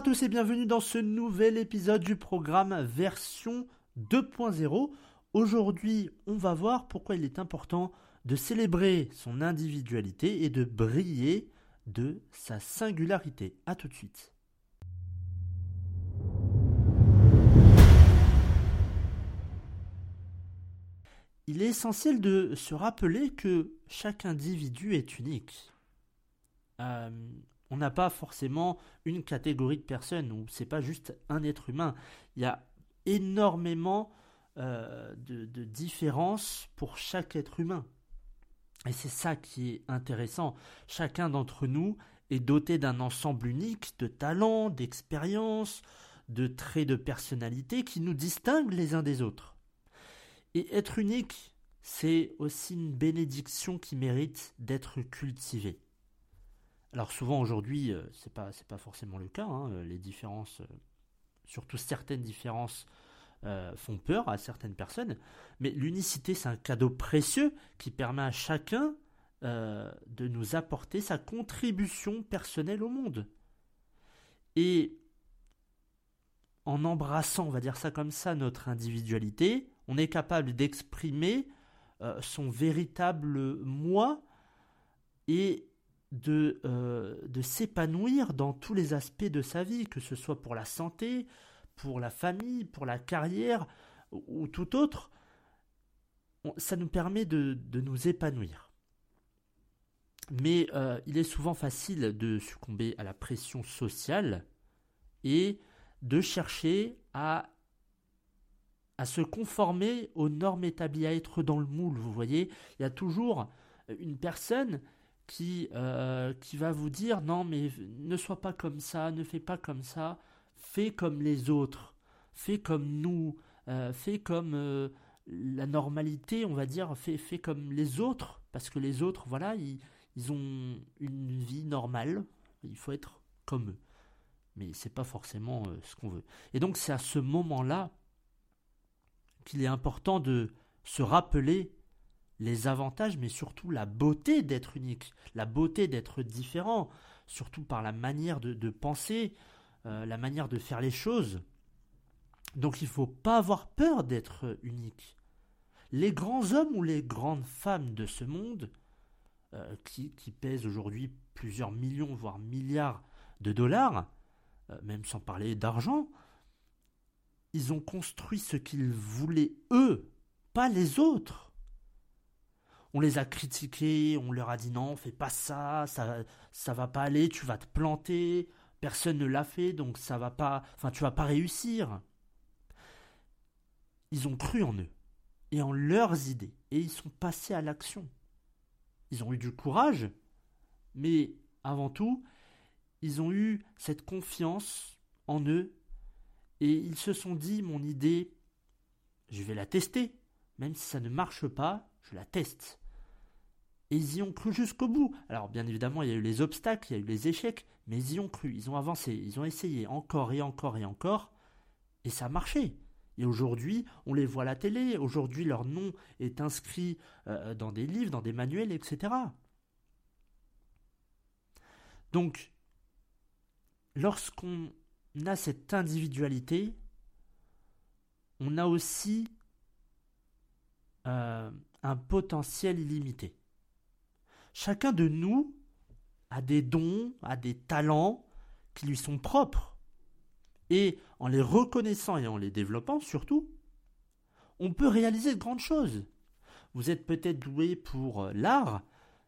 à tous et bienvenue dans ce nouvel épisode du programme version 2.0. Aujourd'hui, on va voir pourquoi il est important de célébrer son individualité et de briller de sa singularité. A tout de suite. Il est essentiel de se rappeler que chaque individu est unique. Euh, on n'a pas forcément une catégorie de personnes ou c'est pas juste un être humain. Il y a énormément euh, de, de différences pour chaque être humain. Et c'est ça qui est intéressant. Chacun d'entre nous est doté d'un ensemble unique de talents, d'expériences, de traits de personnalité qui nous distinguent les uns des autres. Et être unique, c'est aussi une bénédiction qui mérite d'être cultivée. Alors souvent aujourd'hui, euh, c'est pas c'est pas forcément le cas. Hein, les différences, euh, surtout certaines différences, euh, font peur à certaines personnes. Mais l'unicité, c'est un cadeau précieux qui permet à chacun de nous apporter sa contribution personnelle au monde. Et en embrassant, on va dire ça comme ça, notre individualité, on est capable d'exprimer son véritable moi et de, euh, de s'épanouir dans tous les aspects de sa vie, que ce soit pour la santé, pour la famille, pour la carrière ou, tout autre. ça nous permet de, de nous épanouir. Mais euh, il est souvent facile de succomber à la pression sociale et de chercher à, à se conformer aux normes établies, à être dans le moule. Vous voyez, il y a toujours une personne qui, euh, qui va vous dire non mais ne sois pas comme ça, ne fais pas comme ça, fais comme les autres, fais comme nous, euh, fais comme euh, la normalité, on va dire, fais, fais comme les autres, parce que les autres, voilà, ils, ils ont une vie normale, il faut être comme eux. Mais c'est pas forcément ce qu'on veut. Et donc c'est à ce moment-là qu'il est important de se rappeler les avantages, mais surtout la beauté d'être unique, la beauté d'être différent, surtout par la manière de, penser, euh, la manière de faire les choses. Donc il ne faut pas avoir peur d'être unique. Les grands hommes ou les grandes femmes de ce monde, euh, qui, pèsent aujourd'hui plusieurs millions, voire milliards de dollars, euh, même sans parler d'argent, ils ont construit ce qu'ils voulaient eux, pas les autres on les a critiqués, on leur a dit non, fais pas ça, ça ça va pas aller, tu vas te planter, personne ne l'a fait donc ça va pas, enfin tu vas pas réussir. Ils ont cru en eux et en leurs idées et ils sont passés à l'action. Ils ont eu du courage, mais avant tout, ils ont eu cette confiance en eux et ils se sont dit mon idée, je vais la tester, même si ça ne marche pas, je la teste. Et ils y ont cru jusqu'au bout. Alors bien évidemment, il y a eu les obstacles, il y a eu les échecs, mais ils y ont cru, ils ont avancé, ils ont essayé encore et encore et encore, et ça a marché. Et aujourd'hui, on les voit à la télé, aujourd'hui leur nom est inscrit euh, dans des livres, dans des manuels, etc. Donc, lorsqu'on a cette individualité, on a aussi euh, un potentiel illimité. Chacun de nous a des dons, a des talents qui lui sont propres. Et en les reconnaissant et en les développant surtout, on peut réaliser de grandes choses. Vous êtes peut-être doué pour euh, l'art,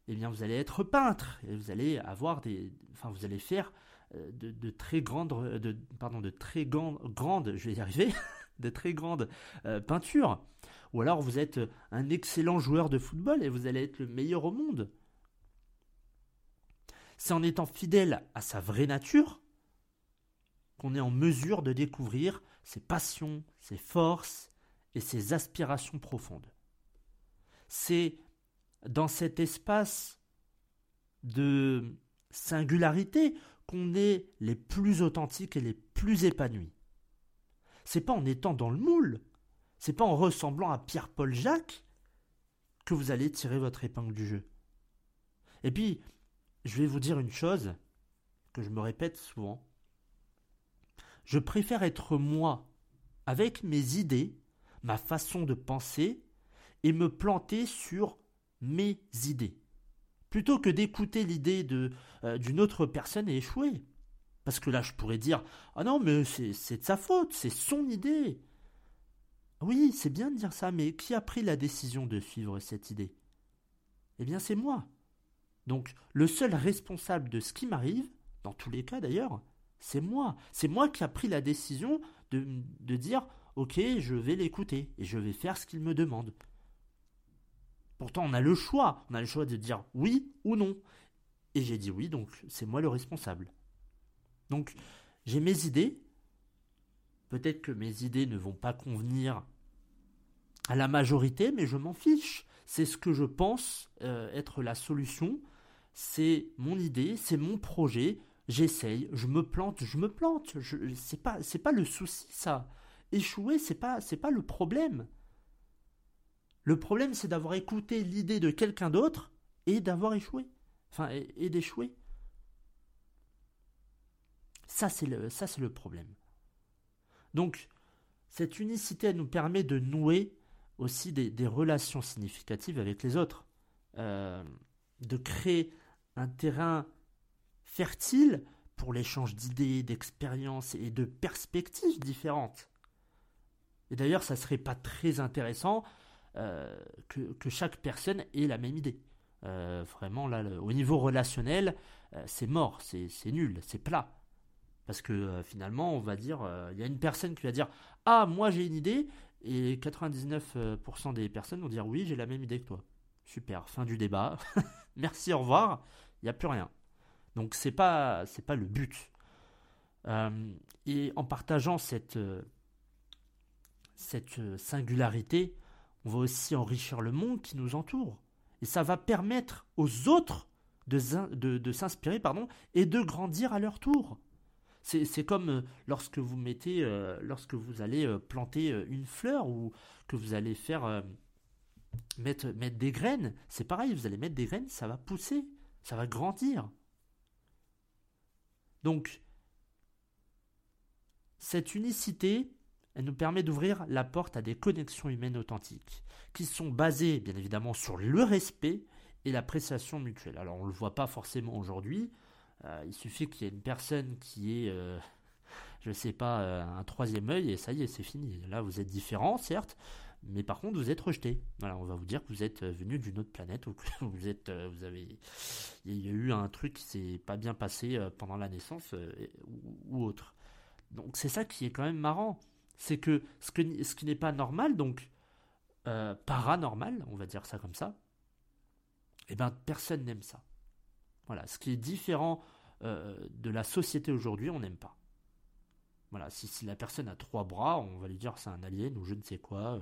eh bien vous allez être peintre et vous allez avoir des, enfin vous allez faire euh, de, très grandes, euh, de, très grandes, je vais y arriver, de très grandes peintures. Ou alors vous êtes un excellent joueur de football et vous allez être le meilleur au monde. C'est en étant fidèle à sa vraie nature qu'on est en mesure de découvrir ses passions, ses forces et ses aspirations profondes. C'est dans cet espace de singularité qu'on est les plus authentiques et les plus épanouis. C'est pas en étant dans le moule, c'est pas en ressemblant à Pierre-Paul Jacques que vous allez tirer votre épingle du jeu. Et puis, je vais vous dire une chose que je me répète souvent. Je préfère être moi, avec mes idées, ma façon de penser, et me planter sur mes idées, plutôt que d'écouter l'idée euh, d'une autre personne et échouer. Parce que là, je pourrais dire Ah non, mais c'est de sa faute, c'est son idée. Oui, c'est bien de dire ça, mais qui a pris la décision de suivre cette idée? Eh bien, c'est moi. Donc, le seul responsable de ce qui m'arrive, dans tous les cas d'ailleurs, c'est moi. C'est moi qui a pris la décision de, dire Ok, je vais l'écouter et je vais faire ce qu'il me demande. Pourtant, on a le choix. On a le choix de dire oui ou non. Et j'ai dit oui, donc c'est moi le responsable. Donc, j'ai mes idées. Peut-être que mes idées ne vont pas convenir à la majorité, mais je m'en fiche. C'est ce que je pense euh, être la solution. C'est mon idée, c'est mon projet. J'essaye, je me plante, je me plante. Je, c'est pas, c'est pas le souci ça. Échouer, c'est pas, pas le problème. Le problème, c'est d'avoir écouté l'idée de quelqu'un d'autre et d'avoir échoué. Enfin, et, d'échouer. Ça, c'est le, problème. Donc, cette unicité, nous permet de nouer aussi des, relations significatives avec les autres. Euh, de créer un terrain fertile pour l'échange d'idées, d'expériences et de perspectives différentes. Et d'ailleurs, ça serait pas très intéressant euh, que, chaque personne ait la même idée. Euh, vraiment, là, au niveau relationnel, euh, c'est mort, c'est nul, c'est plat. Parce que finalement, on va dire, il y a une personne qui va dire Ah, moi j'ai une idée, et 99% des personnes vont dire Oui, j'ai la même idée que toi. Super, fin du débat. Merci, au revoir. Il n'y a plus rien. Donc, c'est pas, pas le but. et en partageant cette, cette singularité, on va aussi enrichir le monde qui nous entoure. Et ça va permettre aux autres de, s'inspirer pardon, et de grandir à leur tour. C'est comme euh, lorsque vous mettez, euh, lorsque vous allez euh, planter une fleur ou que vous allez faire mettre, des graines. C'est pareil, vous allez mettre des graines, ça va pousser, ça va grandir. Donc, cette unicité, elle nous permet d'ouvrir la porte à des connexions humaines authentiques, qui sont basées bien évidemment sur le respect et l'appréciation mutuelle. Alors on ne le voit pas forcément aujourd'hui, euh, il suffit qu'il y ait une personne qui ait, euh, je ne sais pas, euh, un troisième œil et ça y est, c'est fini. Là vous êtes différent, certes, mais par contre vous êtes rejeté. Voilà, on va vous dire que vous êtes venu d'une autre planète ou que vous êtes, vous avez, il y a eu un truc qui s'est pas bien passé pendant la naissance ou autre. Donc c'est ça qui est quand même marrant c'est que ce, qui n'est pas normal, donc euh, paranormal, on va dire ça comme ça, eh ben personne n'aime ça. Voilà, ce qui est différent euh, de la société aujourd'hui, on n'aime pas. Voilà, si, la personne a trois bras, on va lui dire c'est un alien ou je ne sais quoi, euh,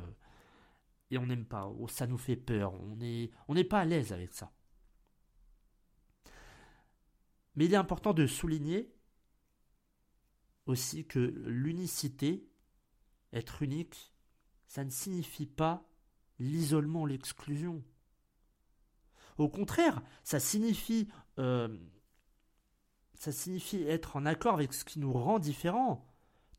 et on n'aime pas, oh, ça nous fait peur, on n'est pas à l'aise avec ça. Mais il est important de souligner aussi que l'unicité être unique, ça ne signifie pas l'isolement, l'exclusion. Au contraire, ça signifie, euh, ça signifie être en accord avec ce qui nous rend différents,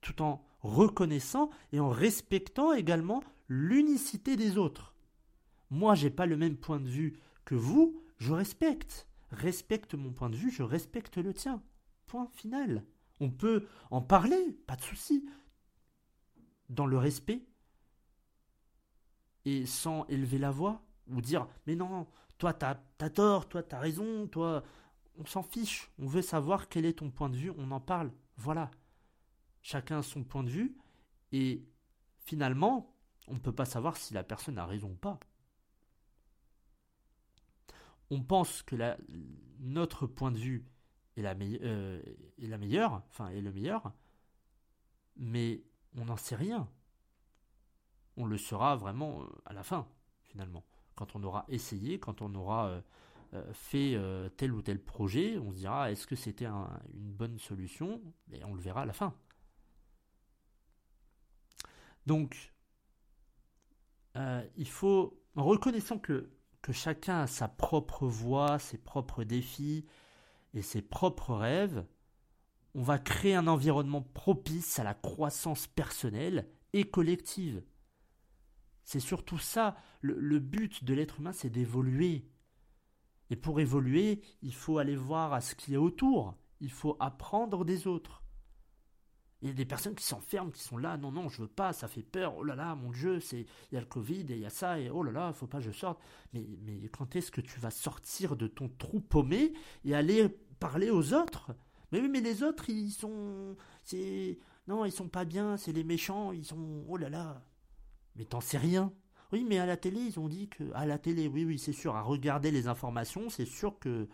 tout en reconnaissant et en respectant également l'unicité des autres. Moi, j'ai pas le même point de vue que vous, je respecte. Respecte mon point de vue, je respecte le tien. Point final. On peut en parler, pas de souci dans le respect et sans élever la voix ou dire mais non, toi t'as as tort, toi t'as raison, toi on s'en fiche, on veut savoir quel est ton point de vue, on en parle, voilà. Chacun son point de vue et finalement on ne peut pas savoir si la personne a raison ou pas. On pense que notre point de vue est la, euh, est la meilleure, enfin est le meilleur, mais on n'en sait rien. On le saura vraiment euh, à la fin, finalement. Quand on aura essayé, quand on aura euh, fait tel ou tel projet, on se dira est-ce que c'était une bonne solution? Et on le verra à la fin. Donc, il faut, en reconnaissant que, que chacun a sa propre voix, ses propres défis et ses propres rêves, on va créer un environnement propice à la croissance personnelle et collective. C'est surtout ça, le, but de l'être humain, c'est d'évoluer. Et pour évoluer, il faut aller voir à ce qui est autour, il faut apprendre des autres. Il y a des personnes qui s'enferment, qui sont là, non, non, je veux pas, ça fait peur, oh là là, mon Dieu, c'est, il y a le Covid et il y a ça, et oh là là, faut pas que je sorte. Mais, mais quand est-ce que tu vas sortir de ton trou paumé et aller parler aux autres? Mais oui, mais les autres, ils sont. C'est. Non, ils sont pas bien, c'est les méchants, ils sont. Oh là là. Mais t'en sais rien. Oui, mais à la télé, ils ont dit que. À la télé, oui, oui, c'est sûr, à regarder les informations, c'est sûr que.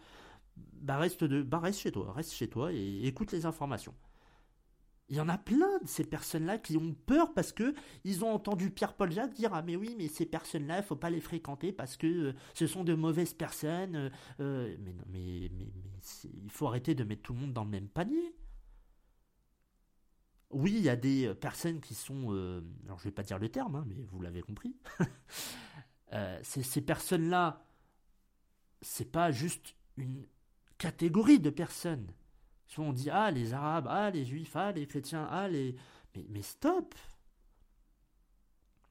Bah reste, de... bah reste chez toi, reste chez toi et écoute les informations. Il y en a plein de ces personnes-là qui ont peur parce que ils ont entendu Pierre-Paul Jacques dire ah mais oui mais ces personnes-là faut pas les fréquenter parce que euh, ce sont de mauvaises personnes. Euh, euh, mais non mais, mais, il faut arrêter de mettre tout le monde dans le même panier. Oui il y a des personnes qui sont alors je vais pas dire le terme hein, mais vous l'avez compris. ces personnes-là c'est pas juste une catégorie de personnes Souvent on dit ah les arabes, ah les juifs, ah les chrétiens, ah les. Mais, stop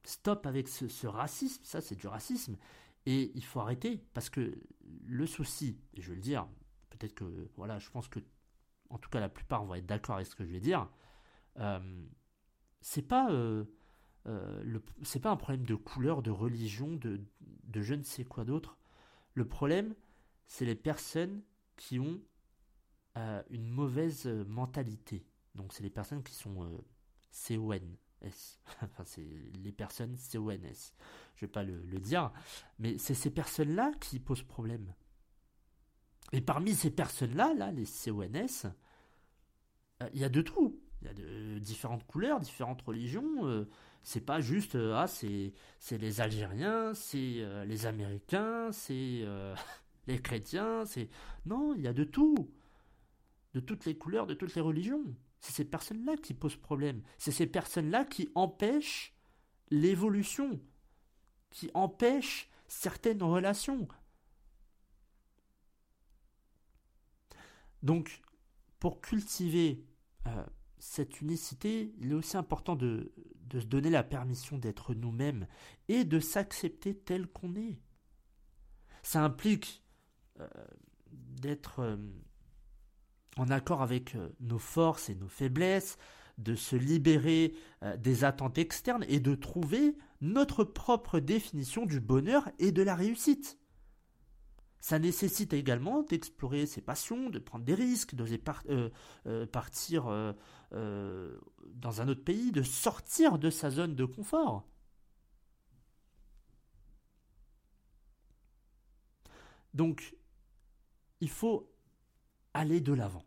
Stop avec ce, racisme, ça c'est du racisme. Et il faut arrêter, parce que le souci, et je vais le dire, peut-être que, voilà, je pense que, en tout cas la plupart vont être d'accord avec ce que je vais dire, euh, c'est pas, euh, euh, c'est pas un problème de couleur, de religion, de, de je ne sais quoi d'autre. Le problème, c'est les personnes qui ont une mauvaise euh, mentalité. Donc c'est les personnes qui sont euh, CONS. enfin c'est les personnes CONS. Je vais pas le, dire, mais c'est ces personnes-là qui posent problème. Et parmi ces personnes-là, là, les CONS, euh, il y a de tout. Il y a de différentes couleurs, différentes religions. c'est pas juste ah c'est c'est les Algériens, c'est les Américains, c'est les chrétiens, c'est non, il y a de tout de toutes les couleurs, de toutes les religions. C'est ces personnes-là qui posent problème. C'est ces personnes-là qui empêchent l'évolution, qui empêchent certaines relations. Donc, pour cultiver euh, cette unicité, il est aussi important de, se donner la permission d'être nous-mêmes et de s'accepter tel qu'on est. Ça implique euh, d'être euh, en accord avec euh, nos forces et nos faiblesses, de se libérer euh, des attentes externes et de trouver notre propre définition du bonheur et de la réussite. Ça nécessite également d'explorer ses passions, de prendre des risques, d'oser euh, partir dans un autre pays, de sortir de sa zone de confort. Donc, il faut aller de l'avant.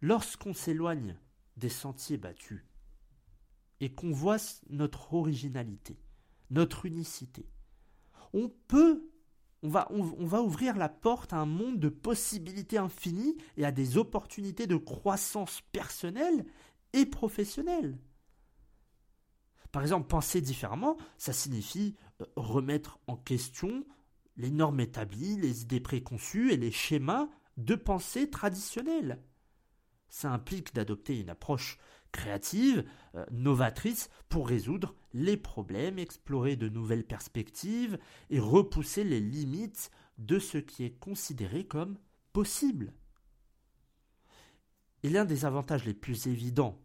Lorsqu'on s'éloigne des sentiers battus et qu'on voit notre originalité, notre unicité, on peut, on va, va ouvrir la porte à un monde de possibilités infinies et à des opportunités de croissance personnelle et professionnelle. Par exemple, penser différemment, ça signifie euh, remettre en question les normes établies, les idées préconçues et les schémas de pensée traditionnels. Ça implique d'adopter une approche créative, euh, novatrice, pour résoudre les problèmes, explorer de nouvelles perspectives et repousser les limites de ce qui est considéré comme possible. Et l'un des avantages les plus évidents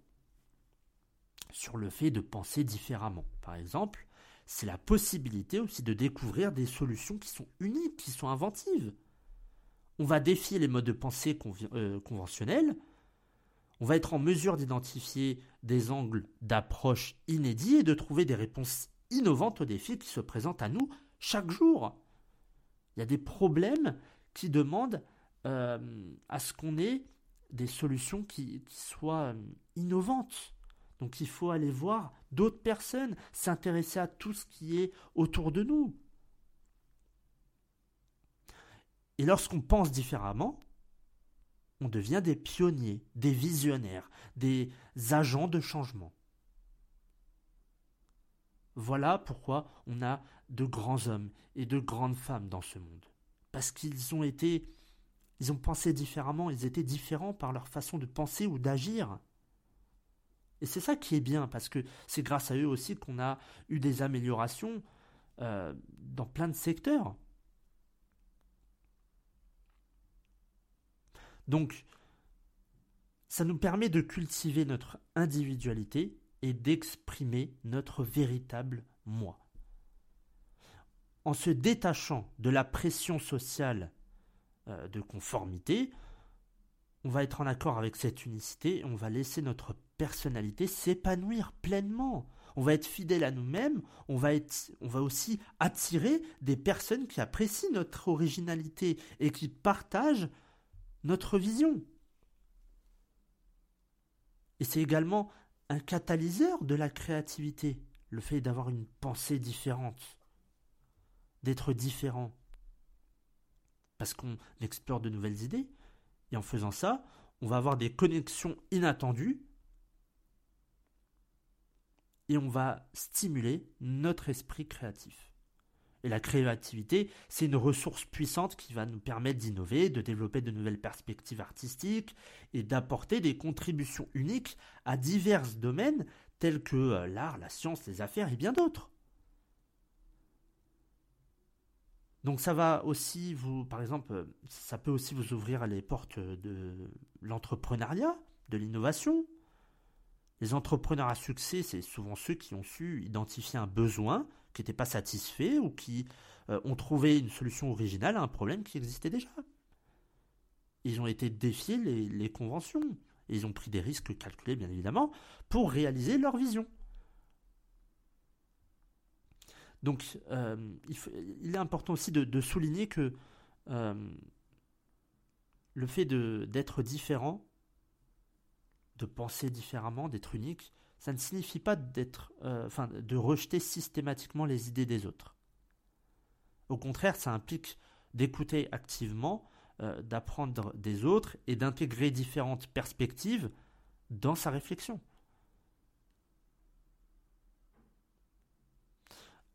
sur le fait de penser différemment, par exemple, c'est la possibilité aussi de découvrir des solutions qui sont uniques, qui sont inventives. On va défier les modes de pensée euh, conventionnels, on va être en mesure d'identifier des angles d'approche inédits et de trouver des réponses innovantes aux défis qui se présentent à nous chaque jour. Il y a des problèmes qui demandent euh, à ce qu'on ait des solutions qui, soient euh, innovantes. Donc il faut aller voir d'autres personnes, s'intéresser à tout ce qui est autour de nous. Et lorsqu'on pense différemment, on devient des pionniers, des visionnaires, des agents de changement. Voilà pourquoi on a de grands hommes et de grandes femmes dans ce monde. Parce qu'ils ont été Ils ont pensé différemment, ils étaient différents par leur façon de penser ou d'agir. Et c'est ça qui est bien, parce que c'est grâce à eux aussi qu'on a eu des améliorations euh, dans plein de secteurs. Donc, ça nous permet de cultiver notre individualité et d'exprimer notre véritable moi. En se détachant de la pression sociale euh, de conformité, on va être en accord avec cette unicité et on va laisser notre personnalité s'épanouir pleinement. On va être fidèle à nous-mêmes, on on va aussi attirer des personnes qui apprécient notre originalité et qui partagent notre vision. Et c'est également un catalyseur de la créativité, le fait d'avoir une pensée différente, d'être différent. Parce qu'on explore de nouvelles idées, et en faisant ça, on va avoir des connexions inattendues, et on va stimuler notre esprit créatif. Et la créativité, c'est une ressource puissante qui va nous permettre d'innover, de développer de nouvelles perspectives artistiques et d'apporter des contributions uniques à divers domaines tels que euh, l'art, la science, les affaires et bien d'autres. Donc ça va aussi vous, par exemple, euh, ça peut aussi vous ouvrir les portes de l'entrepreneuriat, de l'innovation. Les entrepreneurs à succès, c'est souvent ceux qui ont su identifier un besoin, qui n'étaient pas satisfaits ou qui euh, ont trouvé une solution originale à un problème qui existait déjà. Ils ont été défier les, conventions. Ils ont pris des risques calculés, bien évidemment, pour réaliser leur vision. Donc, euh, il, est important aussi de, souligner que euh, le fait d'être différent, de penser différemment, d'être unique, ça ne signifie pas d'être, euh, de rejeter systématiquement les idées des autres. Au contraire, ça implique d'écouter activement, euh, d'apprendre des autres et d'intégrer différentes perspectives dans sa réflexion.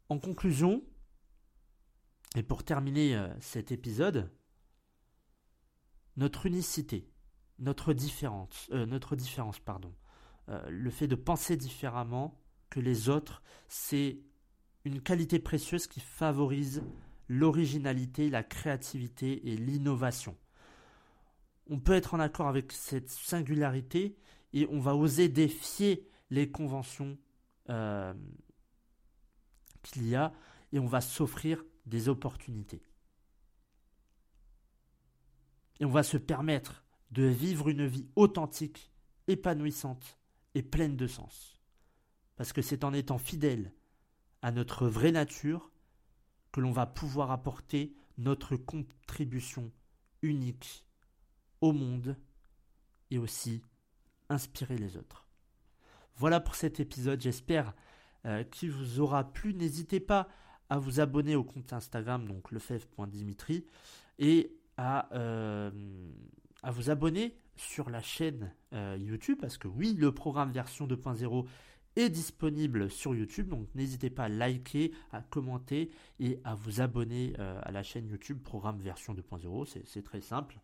En conclusion, et pour terminer euh, cet épisode, notre unicité, notre différence, notre différence, pardon, euh, le fait de penser différemment que les autres, c'est une qualité précieuse qui favorise l'originalité, la créativité et l'innovation. On peut être en accord avec cette singularité et on va oser défier les conventions euh, qu'il y a et on va s'offrir des opportunités. Et on va se permettre de vivre une vie authentique, épanouissante pleine de sens. Parce que c'est en étant fidèle à notre vraie nature que l'on va pouvoir apporter notre contribution unique au monde et aussi inspirer les autres. Voilà pour cet épisode, j'espère euh, qu'il vous aura plu. N'hésitez pas à vous abonner au compte Instagram, donc lefebvre.dimitri, et à, euh, à vous abonner sur la chaîne euh, YouTube, parce que oui, le programme version 2.0 est disponible sur YouTube, donc n'hésitez pas à liker, à commenter et à vous abonner euh, à la chaîne YouTube programme version 2.0, c'est très simple.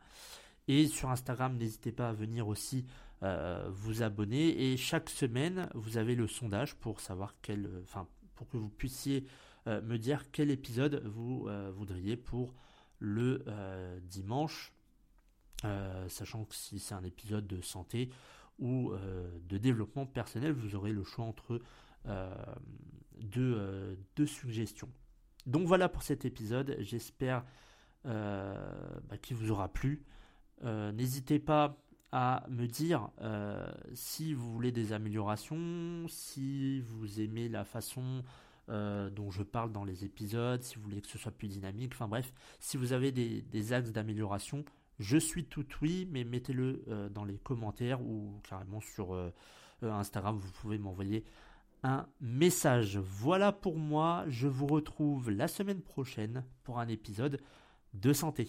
Et sur Instagram, n'hésitez pas à venir aussi euh, vous abonner. Et chaque semaine, vous avez le sondage pour savoir quel, enfin, pour que vous puissiez me dire quel épisode vous voudriez pour le dimanche euh, sachant que si c'est un épisode de santé ou euh, de développement personnel, vous aurez le choix entre euh, deux, suggestions. Donc voilà pour cet épisode, j'espère bah, qu'il vous aura plu. N'hésitez pas à me dire si vous voulez des améliorations, si vous aimez la façon dont je parle dans les épisodes, si vous voulez que ce soit plus dynamique, enfin bref, si vous avez des axes d'amélioration, je suis tout oui, mais mettez-le euh, dans les commentaires ou carrément sur euh, euh, Instagram, vous pouvez m'envoyer un message. Voilà pour moi, je vous retrouve la semaine prochaine pour un épisode de santé.